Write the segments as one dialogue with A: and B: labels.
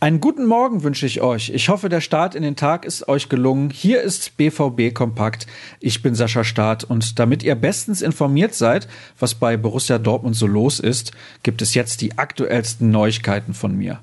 A: Einen guten Morgen wünsche ich euch. Ich hoffe, der Start in den Tag ist euch gelungen. Hier ist BVB Kompakt. Ich bin Sascha Staat und damit ihr bestens informiert seid, was bei Borussia Dortmund so los ist, gibt es jetzt die aktuellsten Neuigkeiten von mir.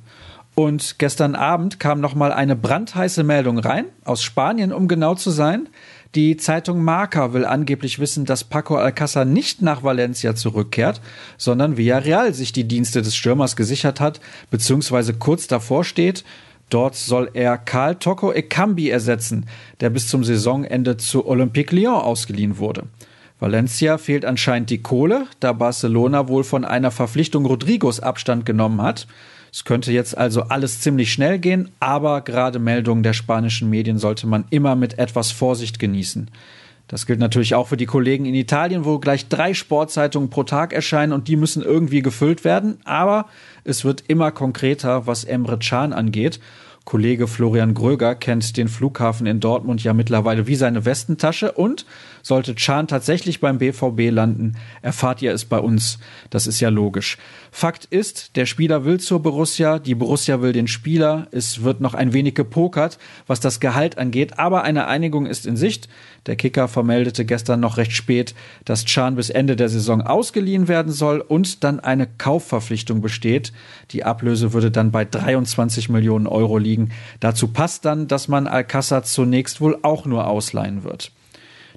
A: Und gestern Abend kam noch mal eine brandheiße Meldung rein aus Spanien, um genau zu sein. Die Zeitung Marca will angeblich wissen, dass Paco Alcázar nicht nach Valencia zurückkehrt, sondern Villarreal sich die Dienste des Stürmers gesichert hat, beziehungsweise kurz davor steht. Dort soll er Karl Toko Ekambi ersetzen, der bis zum Saisonende zu Olympique Lyon ausgeliehen wurde. Valencia fehlt anscheinend die Kohle, da Barcelona wohl von einer Verpflichtung Rodrigos Abstand genommen hat. Es könnte jetzt also alles ziemlich schnell gehen, aber gerade Meldungen der spanischen Medien sollte man immer mit etwas Vorsicht genießen. Das gilt natürlich auch für die Kollegen in Italien, wo gleich drei Sportzeitungen pro Tag erscheinen und die müssen irgendwie gefüllt werden. Aber es wird immer konkreter, was Emre Can angeht. Kollege Florian Gröger kennt den Flughafen in Dortmund ja mittlerweile wie seine Westentasche und sollte Chan tatsächlich beim BVB landen, erfahrt ihr es bei uns. Das ist ja logisch. Fakt ist, der Spieler will zur Borussia, die Borussia will den Spieler. Es wird noch ein wenig gepokert, was das Gehalt angeht, aber eine Einigung ist in Sicht. Der Kicker vermeldete gestern noch recht spät, dass Chan bis Ende der Saison ausgeliehen werden soll und dann eine Kaufverpflichtung besteht. Die Ablöse würde dann bei 23 Millionen Euro liegen. Dazu passt dann, dass man Alcázar zunächst wohl auch nur ausleihen wird.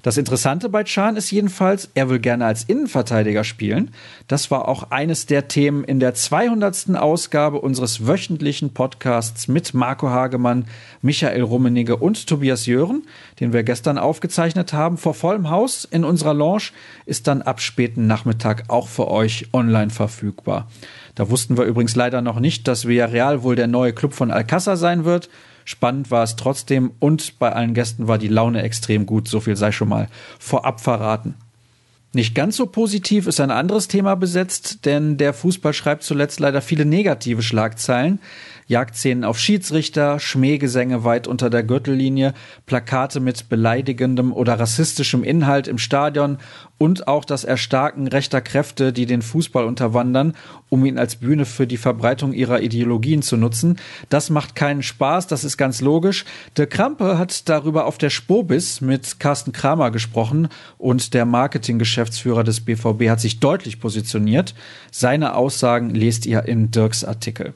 A: Das Interessante bei Chan ist jedenfalls, er will gerne als Innenverteidiger spielen. Das war auch eines der Themen in der 200. Ausgabe unseres wöchentlichen Podcasts mit Marco Hagemann, Michael Rummenigge und Tobias Jören, den wir gestern aufgezeichnet haben. Vor vollem Haus in unserer Lounge ist dann ab späten Nachmittag auch für euch online verfügbar. Da wussten wir übrigens leider noch nicht, dass Villarreal wohl der neue Club von Alcázar sein wird. Spannend war es trotzdem und bei allen Gästen war die Laune extrem gut, so viel sei schon mal vorab verraten. Nicht ganz so positiv ist ein anderes Thema besetzt, denn der Fußball schreibt zuletzt leider viele negative Schlagzeilen. Jagdszenen auf Schiedsrichter, Schmähgesänge weit unter der Gürtellinie, Plakate mit beleidigendem oder rassistischem Inhalt im Stadion und auch das Erstarken rechter Kräfte, die den Fußball unterwandern, um ihn als Bühne für die Verbreitung ihrer Ideologien zu nutzen. Das macht keinen Spaß, das ist ganz logisch. De Krampe hat darüber auf der Spobis mit Carsten Kramer gesprochen und der Marketinggeschäftsführer des BVB hat sich deutlich positioniert. Seine Aussagen lest ihr in Dirks Artikel.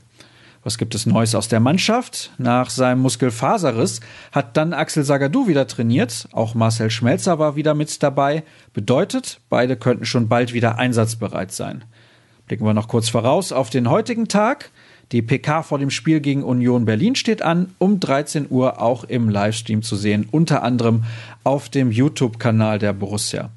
A: Was gibt es Neues aus der Mannschaft? Nach seinem Muskelfaserriss hat dann Axel Sagadou wieder trainiert. Auch Marcel Schmelzer war wieder mit dabei. Bedeutet, beide könnten schon bald wieder einsatzbereit sein. Blicken wir noch kurz voraus auf den heutigen Tag. Die PK vor dem Spiel gegen Union Berlin steht an, um 13 Uhr auch im Livestream zu sehen, unter anderem auf dem YouTube-Kanal der Borussia.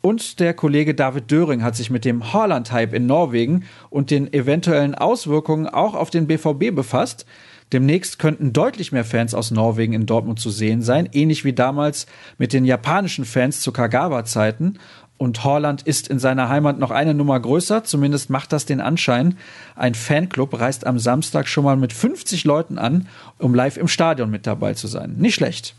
A: Und der Kollege David Döring hat sich mit dem Haaland-Hype in Norwegen und den eventuellen Auswirkungen auch auf den BVB befasst. Demnächst könnten deutlich mehr Fans aus Norwegen in Dortmund zu sehen sein, ähnlich wie damals mit den japanischen Fans zu Kagawa-Zeiten. Und Haaland ist in seiner Heimat noch eine Nummer größer, zumindest macht das den Anschein. Ein Fanclub reist am Samstag schon mal mit 50 Leuten an, um live im Stadion mit dabei zu sein. Nicht schlecht.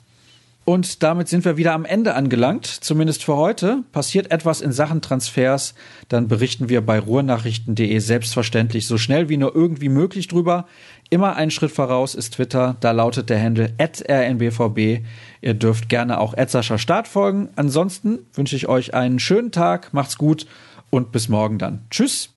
A: Und damit sind wir wieder am Ende angelangt, zumindest für heute. Passiert etwas in Sachen Transfers, dann berichten wir bei ruhrnachrichten.de selbstverständlich so schnell wie nur irgendwie möglich drüber. Immer einen Schritt voraus ist Twitter, da lautet der Handle rnbvb. Ihr dürft gerne auch Edsascher Start folgen. Ansonsten wünsche ich euch einen schönen Tag, macht's gut und bis morgen dann. Tschüss.